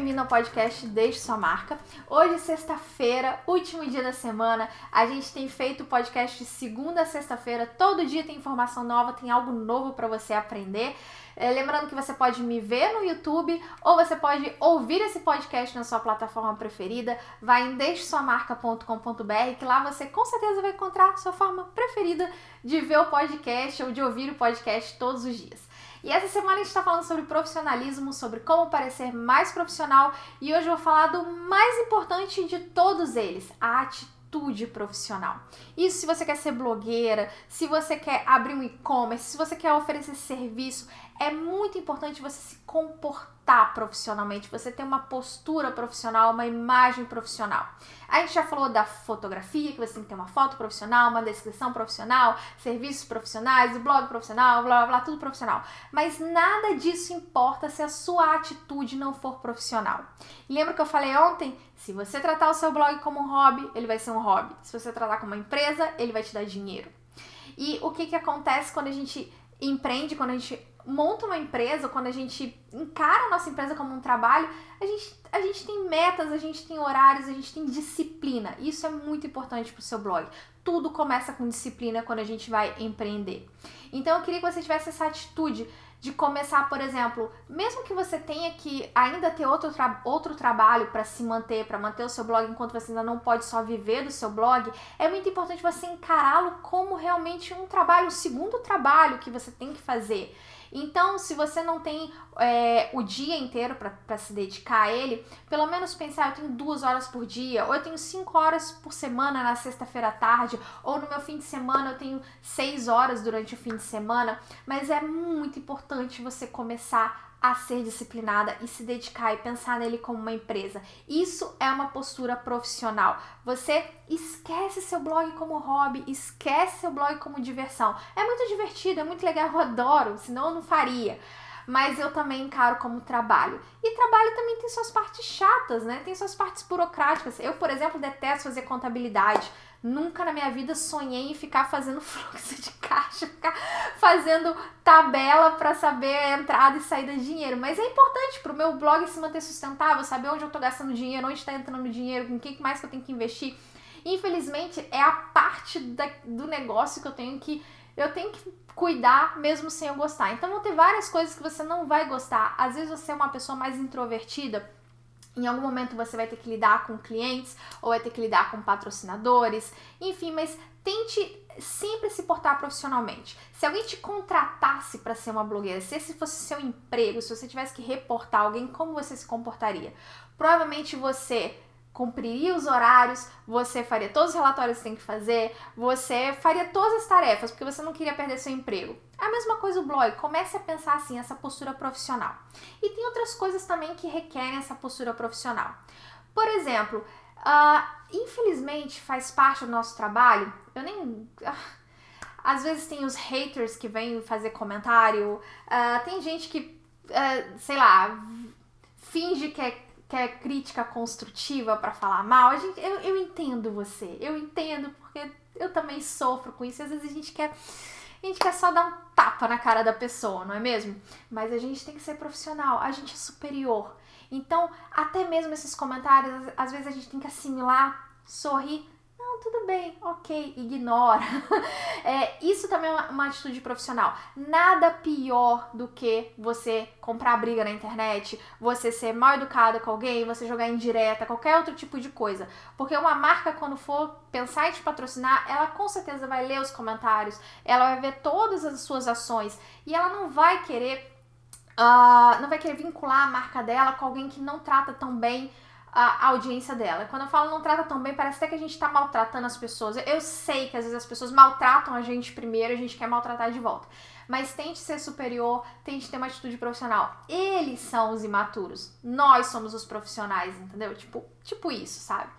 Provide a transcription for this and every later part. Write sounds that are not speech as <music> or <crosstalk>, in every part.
bem-vindo ao podcast Deixe Sua Marca. Hoje, sexta-feira, último dia da semana. A gente tem feito o podcast de segunda a sexta-feira. Todo dia tem informação nova, tem algo novo para você aprender. É, lembrando que você pode me ver no YouTube ou você pode ouvir esse podcast na sua plataforma preferida. Vai em deixesuamarca.com.br que lá você com certeza vai encontrar a sua forma preferida de ver o podcast ou de ouvir o podcast todos os dias. E essa semana a gente está falando sobre profissionalismo, sobre como parecer mais profissional e hoje eu vou falar do mais importante de todos eles, a atitude profissional. Isso se você quer ser blogueira, se você quer abrir um e-commerce, se você quer oferecer serviço, é muito importante você se comportar profissionalmente, você ter uma postura profissional, uma imagem profissional. A gente já falou da fotografia, que você tem que ter uma foto profissional, uma descrição profissional, serviços profissionais, blog profissional, blá blá blá, tudo profissional. Mas nada disso importa se a sua atitude não for profissional. E lembra que eu falei ontem? Se você tratar o seu blog como um hobby, ele vai ser um hobby. Se você tratar como uma empresa, ele vai te dar dinheiro. E o que, que acontece quando a gente empreende, quando a gente monta uma empresa, quando a gente encara a nossa empresa como um trabalho, a gente, a gente tem metas, a gente tem horários, a gente tem disciplina. Isso é muito importante para o seu blog. Tudo começa com disciplina quando a gente vai empreender. Então eu queria que você tivesse essa atitude de começar, por exemplo, mesmo que você tenha que ainda ter outro, tra outro trabalho para se manter, para manter o seu blog enquanto você ainda não pode só viver do seu blog, é muito importante você encará-lo como realmente um trabalho, um segundo trabalho que você tem que fazer. Então, se você não tem é, o dia inteiro para se dedicar a ele, pelo menos pensar, eu tenho duas horas por dia, ou eu tenho cinco horas por semana na sexta-feira à tarde, ou no meu fim de semana eu tenho seis horas durante o fim de semana. Mas é muito importante você começar a ser disciplinada e se dedicar e pensar nele como uma empresa. Isso é uma postura profissional. Você esquece seu blog como hobby, esquece seu blog como diversão. É muito divertido, é muito legal, eu adoro, senão eu não faria. Mas eu também encaro como trabalho. E trabalho também tem suas partes chatas, né? Tem suas partes burocráticas. Eu, por exemplo, detesto fazer contabilidade. Nunca na minha vida sonhei em ficar fazendo <laughs> fluxo de caixa, ficar fazendo tabela para saber a entrada e saída de dinheiro. Mas é importante para o meu blog se manter sustentável, saber onde eu estou gastando dinheiro, onde está entrando dinheiro, o que mais que eu tenho que investir. Infelizmente, é a parte da, do negócio que eu tenho que eu tenho que cuidar mesmo sem eu gostar. Então vão ter várias coisas que você não vai gostar. Às vezes você é uma pessoa mais introvertida em algum momento você vai ter que lidar com clientes ou vai ter que lidar com patrocinadores, enfim, mas tente sempre se portar profissionalmente. Se alguém te contratasse para ser uma blogueira, se esse fosse seu emprego, se você tivesse que reportar alguém, como você se comportaria? Provavelmente você cumpriria os horários, você faria todos os relatórios que tem que fazer, você faria todas as tarefas, porque você não queria perder seu emprego. É a mesma coisa o blog, comece a pensar assim, essa postura profissional. E tem outras coisas também que requerem essa postura profissional. Por exemplo, uh, infelizmente faz parte do nosso trabalho, eu nem. Uh, às vezes tem os haters que vêm fazer comentário, uh, tem gente que, sei lá, finge que é quer crítica construtiva para falar mal, a gente, eu, eu entendo você, eu entendo porque eu também sofro com isso. Às vezes a gente quer a gente quer só dar um tapa na cara da pessoa, não é mesmo? Mas a gente tem que ser profissional, a gente é superior. Então, até mesmo esses comentários, às vezes a gente tem que assimilar, sorrir tudo bem, ok, ignora. <laughs> É, isso também é uma, uma, atitude profissional. Nada pior do que você comprar briga na internet, você ser mal educado com alguém, você jogar em direta, qualquer outro tipo de coisa. Porque uma marca, quando for pensar em te patrocinar, ela com certeza vai ler os comentários, ela vai ver todas as suas ações e ela não vai querer. Uh, não vai querer vincular a marca dela com alguém que não trata tão bem a audiência dela. Quando eu falo não trata tão bem, parece até que a gente tá maltratando as pessoas. Eu sei que às vezes as pessoas maltratam a gente primeiro, a gente quer maltratar de volta. Mas tente ser superior, tente ter uma atitude profissional. Eles são os imaturos. Nós somos os profissionais, entendeu? Tipo, tipo isso, sabe?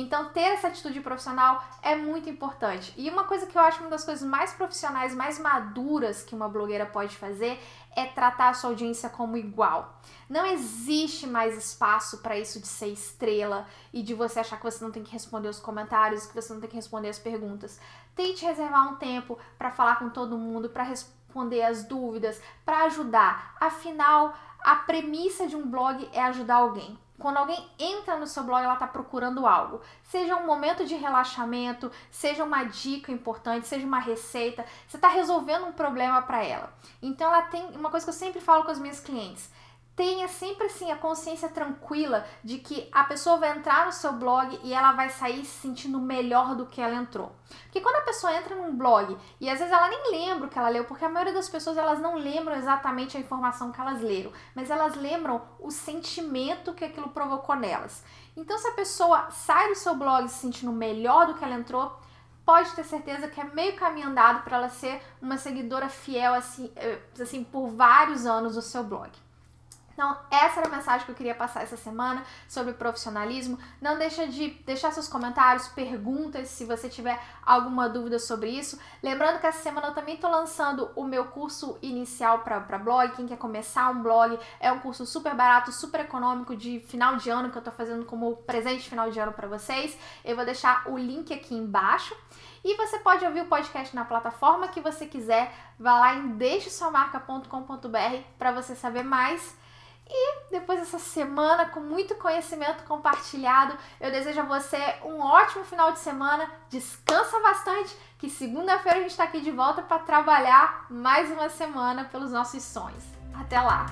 Então, ter essa atitude profissional é muito importante. E uma coisa que eu acho uma das coisas mais profissionais, mais maduras que uma blogueira pode fazer é tratar a sua audiência como igual. Não existe mais espaço para isso de ser estrela e de você achar que você não tem que responder os comentários, que você não tem que responder as perguntas. Tente reservar um tempo para falar com todo mundo, para responder as dúvidas, para ajudar. Afinal, a premissa de um blog é ajudar alguém. Quando alguém entra no seu blog, ela está procurando algo. Seja um momento de relaxamento, seja uma dica importante, seja uma receita. Você está resolvendo um problema para ela. Então, ela tem uma coisa que eu sempre falo com as minhas clientes tenha sempre assim a consciência tranquila de que a pessoa vai entrar no seu blog e ela vai sair se sentindo melhor do que ela entrou. Porque quando a pessoa entra num blog e às vezes ela nem lembra o que ela leu, porque a maioria das pessoas elas não lembram exatamente a informação que elas leram, mas elas lembram o sentimento que aquilo provocou nelas. Então se a pessoa sai do seu blog se sentindo melhor do que ela entrou, pode ter certeza que é meio caminho andado para ela ser uma seguidora fiel assim, eh, assim por vários anos do seu blog. Então, essa era a mensagem que eu queria passar essa semana sobre profissionalismo. Não deixa de deixar seus comentários, perguntas se você tiver alguma dúvida sobre isso. Lembrando que essa semana eu também estou lançando o meu curso inicial para blog. Quem quer começar um blog, é um curso super barato, super econômico de final de ano que eu estou fazendo como presente de final de ano para vocês. Eu vou deixar o link aqui embaixo. E você pode ouvir o podcast na plataforma que você quiser. Vá lá em deixesuamarca.com.br para você saber mais. E depois dessa semana com muito conhecimento compartilhado, eu desejo a você um ótimo final de semana. Descansa bastante, que segunda-feira a gente está aqui de volta para trabalhar mais uma semana pelos nossos sonhos. Até lá!